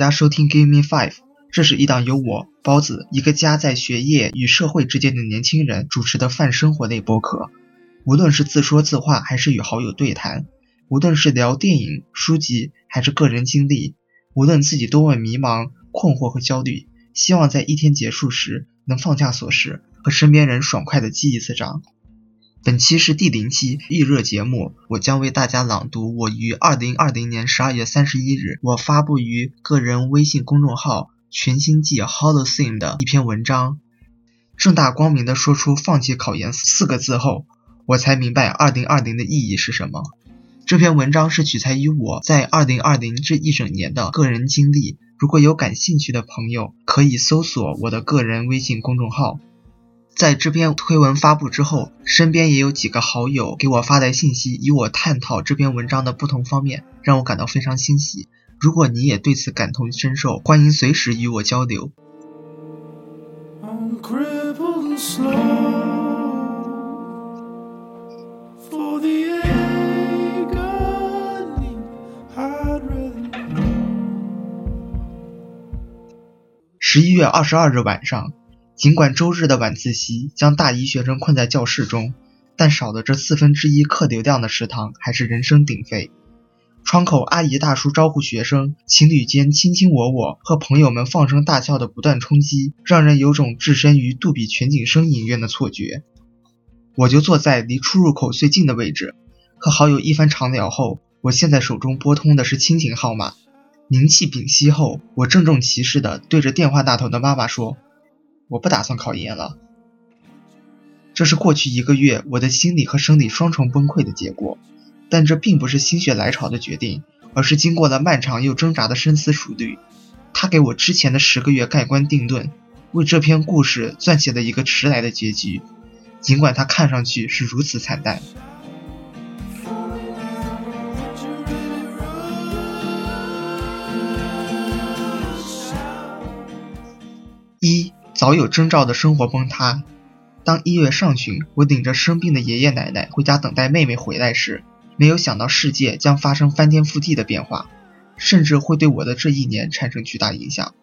大家收听 Give Me Five，这是一档由我包子一个夹在学业与社会之间的年轻人主持的泛生活类播客。无论是自说自话，还是与好友对谈；无论是聊电影、书籍，还是个人经历；无论自己多么迷茫、困惑和焦虑，希望在一天结束时能放下琐事，和身边人爽快的击一次掌。本期是第零期预热节目，我将为大家朗读我于二零二零年十二月三十一日我发布于个人微信公众号“全新季 Holocene” 的一篇文章。正大光明地说出“放弃考研”四个字后，我才明白二零二零的意义是什么。这篇文章是取材于我在二零二零这一整年的个人经历。如果有感兴趣的朋友，可以搜索我的个人微信公众号。在这篇推文发布之后，身边也有几个好友给我发来信息，与我探讨这篇文章的不同方面，让我感到非常欣喜。如果你也对此感同身受，欢迎随时与我交流。十一月二十二日晚上。尽管周日的晚自习将大一学生困在教室中，但少了这四分之一客流量的食堂还是人声鼎沸。窗口阿姨大叔招呼学生，情侣间卿卿我我，和朋友们放声大笑的不断冲击，让人有种置身于杜比全景声影院的错觉。我就坐在离出入口最近的位置，和好友一番长聊后，我现在手中拨通的是亲情号码。凝气屏息后，我郑重其事地对着电话那头的妈妈说。我不打算考研了，这是过去一个月我的心理和生理双重崩溃的结果。但这并不是心血来潮的决定，而是经过了漫长又挣扎的深思熟虑。他给我之前的十个月盖棺定论，为这篇故事撰写了一个迟来的结局，尽管它看上去是如此惨淡。早有征兆的生活崩塌。当一月上旬，我领着生病的爷爷奶奶回家等待妹妹回来时，没有想到世界将发生翻天覆地的变化，甚至会对我的这一年产生巨大影响。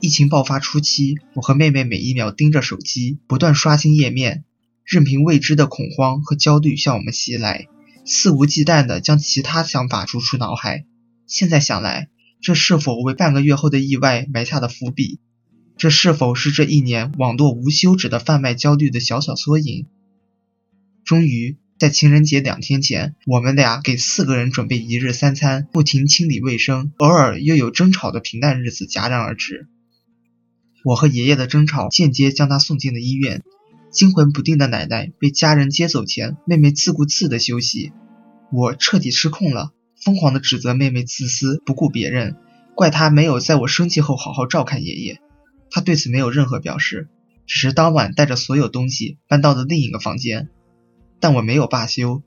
疫情爆发初期，我和妹妹每一秒盯着手机，不断刷新页面，任凭未知的恐慌和焦虑向我们袭来，肆无忌惮地将其他想法逐出脑海。现在想来，这是否为半个月后的意外埋下了伏笔？这是否是这一年网络无休止的贩卖焦虑的小小缩影？终于在情人节两天前，我们俩给四个人准备一日三餐，不停清理卫生，偶尔又有争吵的平淡日子戛然而止。我和爷爷的争吵间接将他送进了医院。惊魂不定的奶奶被家人接走前，妹妹自顾自的休息。我彻底失控了，疯狂的指责妹妹自私，不顾别人，怪她没有在我生气后好好照看爷爷。他对此没有任何表示，只是当晚带着所有东西搬到了另一个房间。但我没有罢休，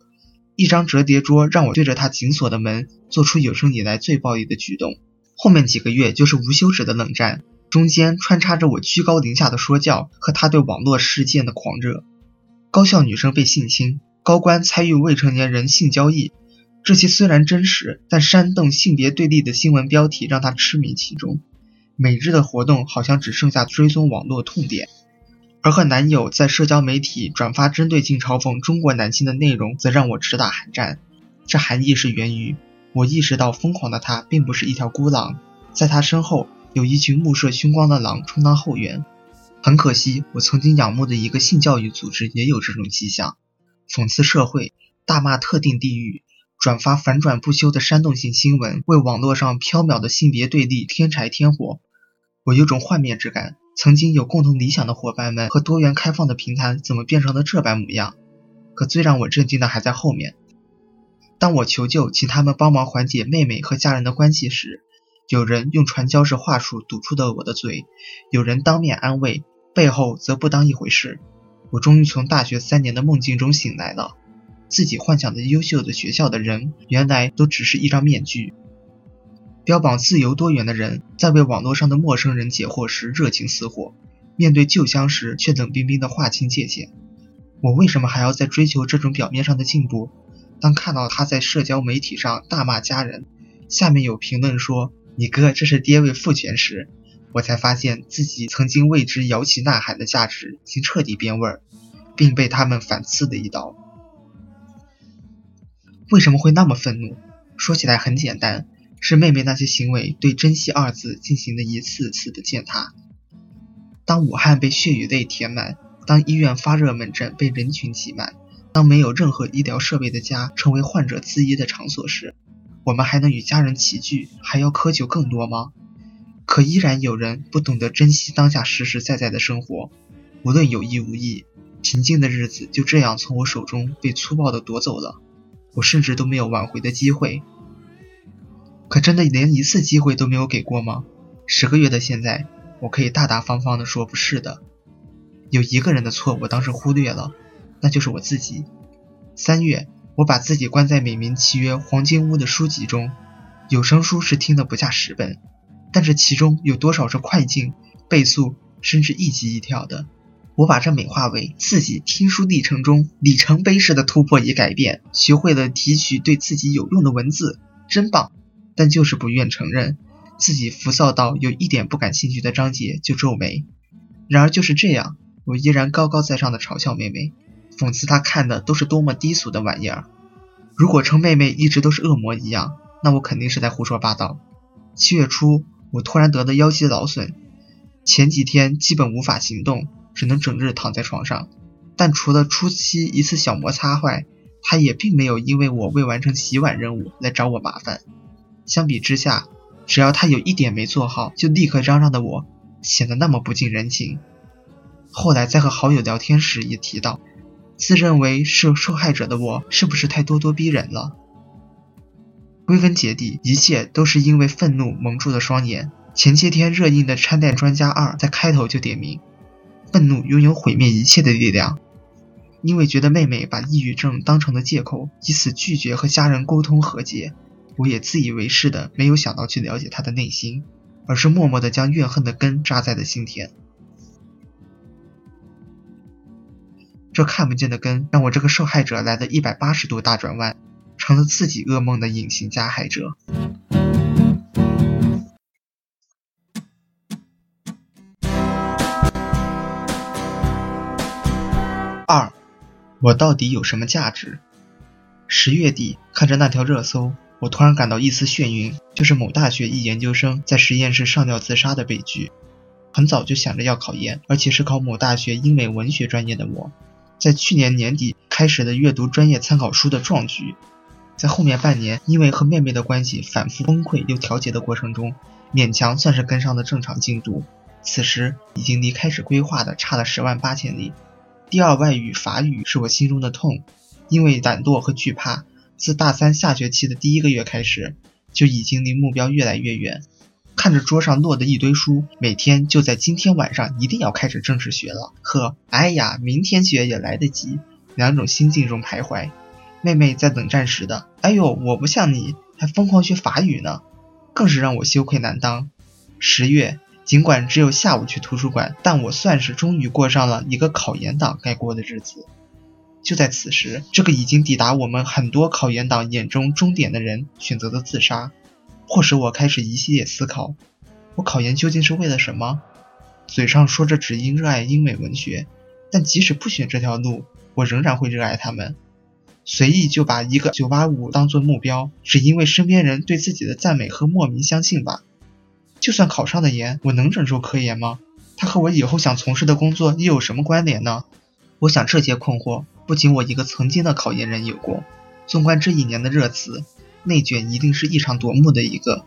一张折叠桌让我对着他紧锁的门做出有生以来最暴力的举动。后面几个月就是无休止的冷战，中间穿插着我居高临下的说教和他对网络事件的狂热。高校女生被性侵，高官参与未成年人性交易，这些虽然真实，但煽动性别对立的新闻标题让他痴迷其中。每日的活动好像只剩下追踪网络痛点，而和男友在社交媒体转发针对性嘲讽中国男性的内容，则让我直打寒战。这含义是源于我意识到疯狂的他并不是一条孤狼，在他身后有一群目射凶光的狼充当后援。很可惜，我曾经仰慕的一个性教育组织也有这种迹象：讽刺社会，大骂特定地域。转发反转不休的煽动性新闻，为网络上缥缈的性别对立添柴添火。我有种幻灭之感，曾经有共同理想的伙伴们和多元开放的平台，怎么变成了这般模样？可最让我震惊的还在后面。当我求救，请他们帮忙缓解妹妹和家人的关系时，有人用传教士话术堵住了我的嘴，有人当面安慰，背后则不当一回事。我终于从大学三年的梦境中醒来了，自己幻想的优秀的学校的人，原来都只是一张面具。标榜自由多元的人，在为网络上的陌生人解惑时热情似火，面对旧相识却冷冰冰的划清界限。我为什么还要在追求这种表面上的进步？当看到他在社交媒体上大骂家人，下面有评论说你哥这是爹位父权时，我才发现自己曾经为之摇旗呐喊的价值已经彻底变味儿，并被他们反刺的一刀。为什么会那么愤怒？说起来很简单，是妹妹那些行为对“珍惜”二字进行的一次次的践踏。当武汉被血与泪填满，当医院发热门诊被人群挤满，当没有任何医疗设备的家成为患者自医的场所时，我们还能与家人齐聚，还要苛求更多吗？可依然有人不懂得珍惜当下实实在在的生活，无论有意无意，平静的日子就这样从我手中被粗暴地夺走了。我甚至都没有挽回的机会，可真的连一次机会都没有给过吗？十个月的现在，我可以大大方方地说不是的。有一个人的错我当时忽略了，那就是我自己。三月，我把自己关在美名契约黄金屋的书籍中，有声书是听的不下十本，但这其中有多少是快进、倍速，甚至一集一跳的？我把这美化为自己听书历程中里程碑式的突破与改变，学会了提取对自己有用的文字，真棒！但就是不愿承认，自己浮躁到有一点不感兴趣的章节就皱眉。然而就是这样，我依然高高在上的嘲笑妹妹，讽刺她看的都是多么低俗的玩意儿。如果称妹妹一直都是恶魔一样，那我肯定是在胡说八道。七月初，我突然得了腰肌劳损，前几天基本无法行动。只能整日躺在床上，但除了初期一次小摩擦坏，他也并没有因为我未完成洗碗任务来找我麻烦。相比之下，只要他有一点没做好，就立刻嚷嚷的我，显得那么不近人情。后来在和好友聊天时也提到，自认为是受害者的我，是不是太咄咄逼人了？归根结底，一切都是因为愤怒蒙住了双眼。前些天热映的《拆弹专家二》在开头就点名。愤怒拥有毁灭一切的力量，因为觉得妹妹把抑郁症当成了借口，以此拒绝和家人沟通和解，我也自以为是的没有想到去了解他的内心，而是默默的将怨恨的根扎在了心田。这看不见的根，让我这个受害者来了一百八十度大转弯，成了自己噩梦的隐形加害者。二，我到底有什么价值？十月底看着那条热搜，我突然感到一丝眩晕，就是某大学一研究生在实验室上吊自杀的悲剧。很早就想着要考研，而且是考某大学英美文学专业的我，在去年年底开始的阅读专业参考书的壮举，在后面半年因为和妹妹的关系反复崩溃又调节的过程中，勉强算是跟上了正常进度。此时已经离开始规划的差了十万八千里。第二外语法语是我心中的痛，因为懒惰和惧怕，自大三下学期的第一个月开始，就已经离目标越来越远。看着桌上落的一堆书，每天就在今天晚上一定要开始正式学了，和哎呀明天学也来得及两种心境中徘徊。妹妹在冷战时的哎呦我不像你还疯狂学法语呢，更是让我羞愧难当。十月。尽管只有下午去图书馆，但我算是终于过上了一个考研党该过的日子。就在此时，这个已经抵达我们很多考研党眼中终点的人选择了自杀，迫使我开始一系列思考：我考研究竟是为了什么？嘴上说着只因热爱英美文学，但即使不选这条路，我仍然会热爱他们。随意就把一个985当做目标，只因为身边人对自己的赞美和莫名相信吧。就算考上了研，我能忍受科研吗？它和我以后想从事的工作又有什么关联呢？我想这些困惑不仅我一个曾经的考研人有过。纵观这一年的热词，内卷一定是异常夺目的一个。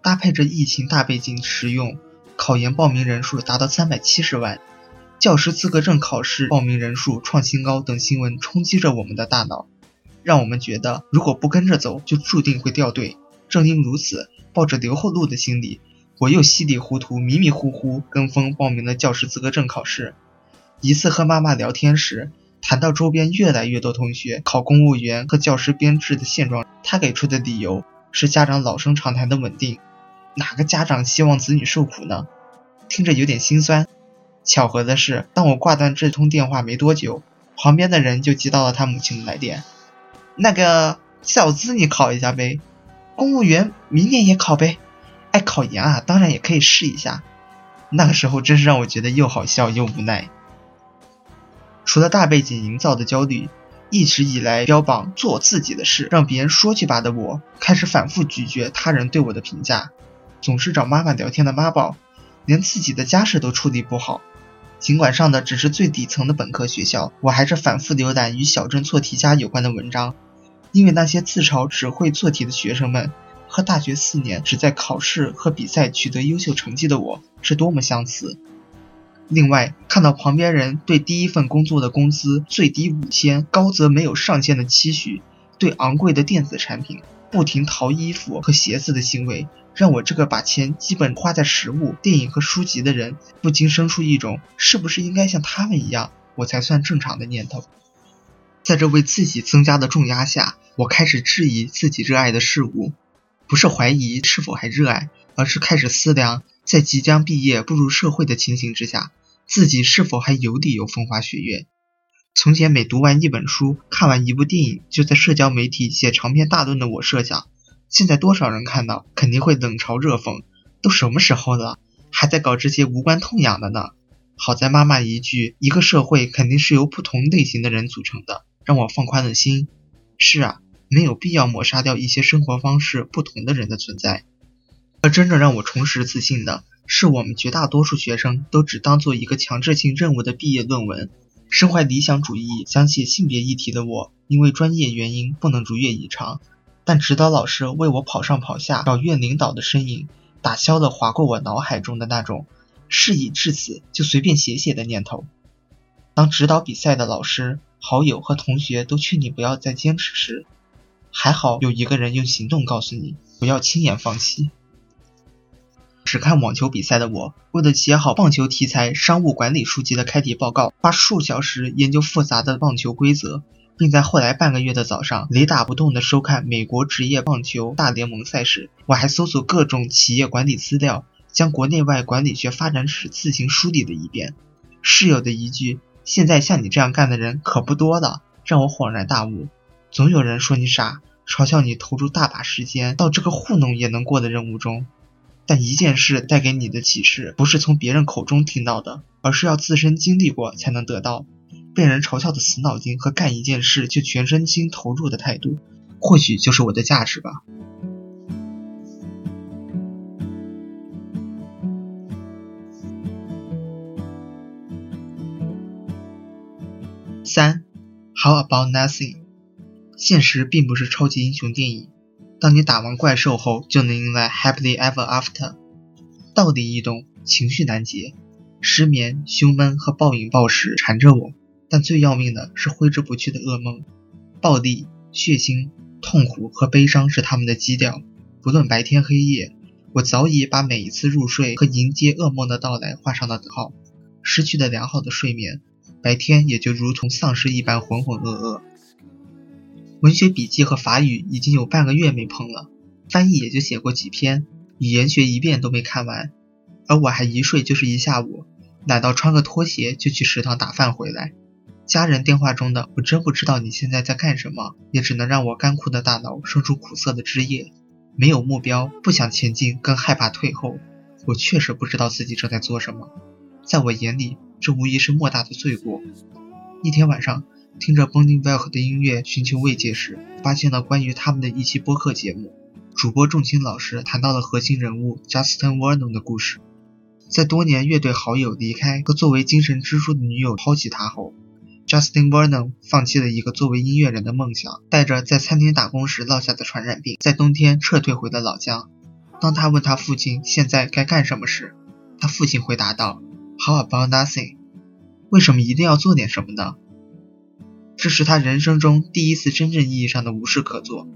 搭配着疫情大背景使用，考研报名人数达到三百七十万，教师资格证考试报名人数创新高等新闻冲击着我们的大脑，让我们觉得如果不跟着走，就注定会掉队。正因如此，抱着留后路的心理。我又稀里糊涂、迷迷糊糊跟风报名了教师资格证考试。一次和妈妈聊天时，谈到周边越来越多同学考公务员和教师编制的现状，他给出的理由是家长老生常谈的稳定。哪个家长希望子女受苦呢？听着有点心酸。巧合的是，当我挂断这通电话没多久，旁边的人就接到了他母亲的来电：“那个小资，你考一下呗，公务员明年也考呗。”哎，考研啊，当然也可以试一下。那个时候真是让我觉得又好笑又无奈。除了大背景营造的焦虑，一直以来标榜做自己的事，让别人说去吧的我，开始反复咀嚼他人对我的评价，总是找妈妈聊天的妈宝，连自己的家事都处理不好。尽管上的只是最底层的本科学校，我还是反复浏览与小镇错题家有关的文章，因为那些自嘲只会做题的学生们，和大学四年只在考试和比赛取得优秀成绩的我是多么相似。另外，看到旁边人对第一份工作的工资最低五千，高则没有上限的期许，对昂贵的电子产品不停淘衣服和鞋子的行为。让我这个把钱基本花在食物、电影和书籍的人，不禁生出一种是不是应该像他们一样，我才算正常的念头。在这为自己增加的重压下，我开始质疑自己热爱的事物，不是怀疑是否还热爱，而是开始思量，在即将毕业步入社会的情形之下，自己是否还有理由风花雪月。从前每读完一本书、看完一部电影，就在社交媒体写长篇大论的我，设想。现在多少人看到肯定会冷嘲热讽，都什么时候了，还在搞这些无关痛痒的呢？好在妈妈一句“一个社会肯定是由不同类型的人组成的”，让我放宽了心。是啊，没有必要抹杀掉一些生活方式不同的人的存在。而真正让我重拾自信的是，我们绝大多数学生都只当做一个强制性任务的毕业论文。身怀理想主义、想写性别议题的我，因为专业原因不能如愿以偿。但指导老师为我跑上跑下找院领导的身影，打消了划过我脑海中的那种事已至此就随便写写的念头。当指导比赛的老师、好友和同学都劝你不要再坚持时，还好有一个人用行动告诉你不要轻言放弃。只看网球比赛的我，为了写好棒球题材商务管理书籍的开题报告，花数小时研究复杂的棒球规则。并在后来半个月的早上，雷打不动地收看美国职业棒球大联盟赛事。我还搜索各种企业管理资料，将国内外管理学发展史自行梳理了一遍。室友的一句“现在像你这样干的人可不多了”，让我恍然大悟。总有人说你傻，嘲笑你投入大把时间到这个糊弄也能过的任务中。但一件事带给你的启示，不是从别人口中听到的，而是要自身经历过才能得到。被人嘲笑的死脑筋和干一件事就全身心投入的态度，或许就是我的价值吧。三，How about nothing？现实并不是超级英雄电影，当你打完怪兽后就能迎来 happily ever after。道理易懂，情绪难解，失眠、胸闷和暴饮暴食缠着我。但最要命的是挥之不去的噩梦，暴力、血腥、痛苦和悲伤是他们的基调。不论白天黑夜，我早已把每一次入睡和迎接噩梦的到来画上了等号。失去了良好的睡眠，白天也就如同丧尸一般浑浑噩噩。文学笔记和法语已经有半个月没碰了，翻译也就写过几篇，语言学一遍都没看完。而我还一睡就是一下午，懒到穿个拖鞋就去食堂打饭回来。家人电话中的“我真不知道你现在在干什么”，也只能让我干枯的大脑生出苦涩的汁液。没有目标，不想前进，更害怕退后。我确实不知道自己正在做什么，在我眼里，这无疑是莫大的罪过。一天晚上，听着 b o n d i n g Welk 的音乐寻求慰藉时，发现了关于他们的一期播客节目。主播仲青老师谈到了核心人物 Justin Vernon 的故事。在多年乐队好友离开和作为精神支柱的女友抛弃他后。Justin Vernon 放弃了一个作为音乐人的梦想，带着在餐厅打工时落下的传染病，在冬天撤退回了老家。当他问他父亲现在该干什么时，他父亲回答道：“How about nothing？为什么一定要做点什么呢？”这是他人生中第一次真正意义上的无事可做，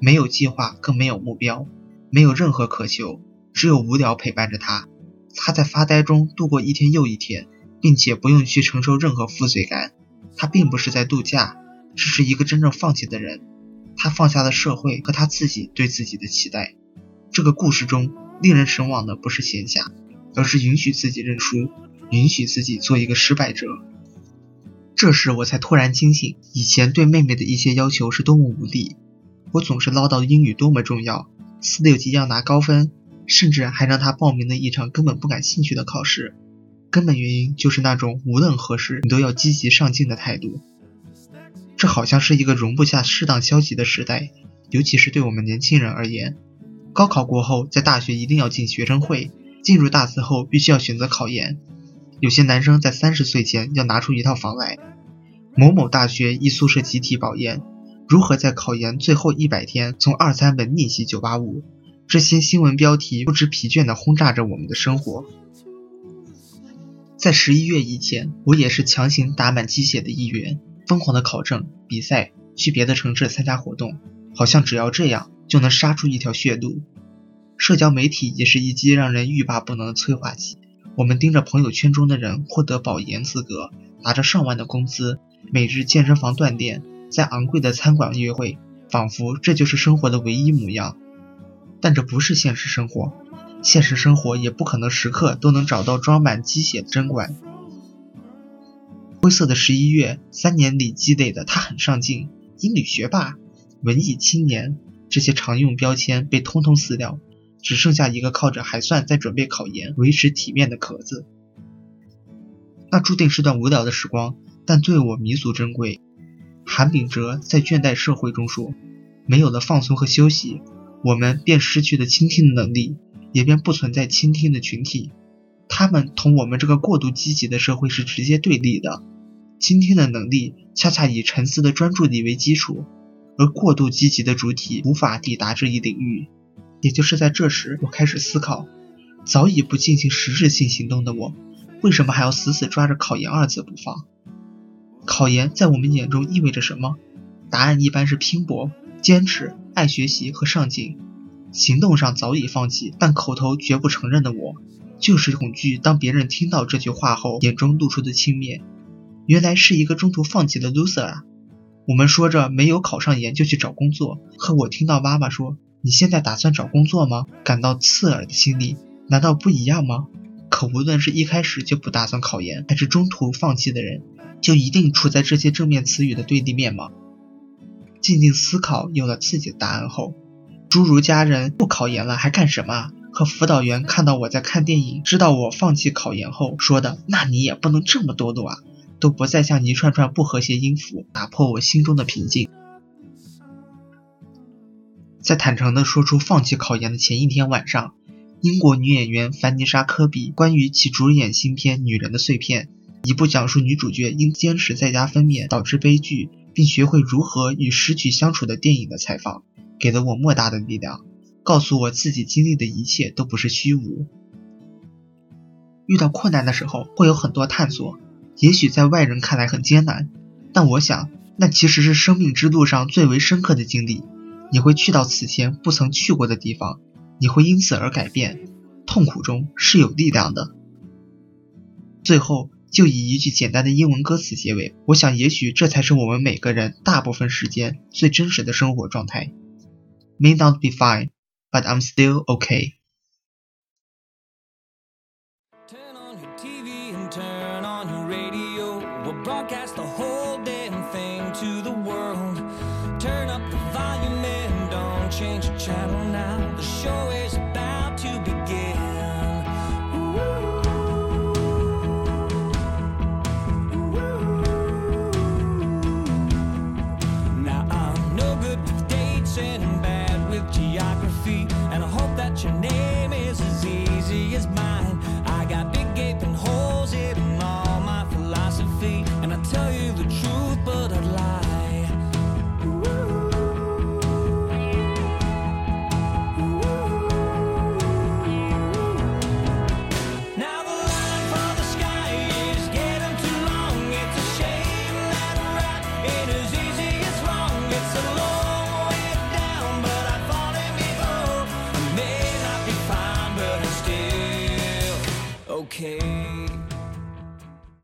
没有计划，更没有目标，没有任何渴求，只有无聊陪伴着他。他在发呆中度过一天又一天，并且不用去承受任何负罪感。他并不是在度假，只是一个真正放弃的人。他放下了社会和他自己对自己的期待。这个故事中令人神往的不是闲暇，而是允许自己认输，允许自己做一个失败者。这时我才突然惊醒，以前对妹妹的一些要求是多么无力。我总是唠叨英语多么重要，四六级要拿高分，甚至还让她报名了一场根本不感兴趣的考试。根本原因就是那种无论何时你都要积极上进的态度。这好像是一个容不下适当消极的时代，尤其是对我们年轻人而言。高考过后，在大学一定要进学生会，进入大四后必须要选择考研。有些男生在三十岁前要拿出一套房来。某某大学一宿舍集体保研，如何在考研最后一百天从二三本逆袭九八五？这些新闻标题不知疲倦地轰炸着我们的生活。在十一月以前，我也是强行打满鸡血的一员，疯狂的考证、比赛，去别的城市参加活动，好像只要这样就能杀出一条血路。社交媒体也是一剂让人欲罢不能的催化剂。我们盯着朋友圈中的人获得保研资格，拿着上万的工资，每日健身房锻炼，在昂贵的餐馆约会，仿佛这就是生活的唯一模样。但这不是现实生活。现实生活也不可能时刻都能找到装满鸡血的针管。灰色的十一月，三年里积累的他很上进，英语学霸，文艺青年，这些常用标签被通通撕掉，只剩下一个靠着还算在准备考研、维持体面的壳子。那注定是段无聊的时光，但对我弥足珍贵。韩炳哲在《倦怠社会》中说：“没有了放松和休息，我们便失去了倾听的能力。”也便不存在倾听的群体，他们同我们这个过度积极的社会是直接对立的。倾听的能力恰恰以沉思的专注力为基础，而过度积极的主体无法抵达这一领域。也就是在这时，我开始思考：早已不进行实质性行动的我，为什么还要死死抓着考研二字不放？考研在我们眼中意味着什么？答案一般是拼搏、坚持、爱学习和上进。行动上早已放弃，但口头绝不承认的我，就是恐惧当别人听到这句话后眼中露出的轻蔑。原来是一个中途放弃的 loser 啊！我们说着没有考上研就去找工作，和我听到妈妈说你现在打算找工作吗？感到刺耳的心理，难道不一样吗？可无论是一开始就不打算考研，还是中途放弃的人，就一定处在这些正面词语的对立面吗？静静思考，有了自己的答案后。诸如家人不考研了还干什么？和辅导员看到我在看电影，知道我放弃考研后说的“那你也不能这么堕落啊”，都不再像一串串不和谐音符打破我心中的平静。在坦诚地说出放弃考研的前一天晚上，英国女演员凡妮莎·科比关于其主演新片《女人的碎片》，一部讲述女主角因坚持在家分娩导致悲剧，并学会如何与失去相处的电影的采访。给了我莫大的力量，告诉我自己经历的一切都不是虚无。遇到困难的时候会有很多探索，也许在外人看来很艰难，但我想那其实是生命之路上最为深刻的经历。你会去到此前不曾去过的地方，你会因此而改变。痛苦中是有力量的。最后就以一句简单的英文歌词结尾，我想也许这才是我们每个人大部分时间最真实的生活状态。may not be fine, but I'm still okay.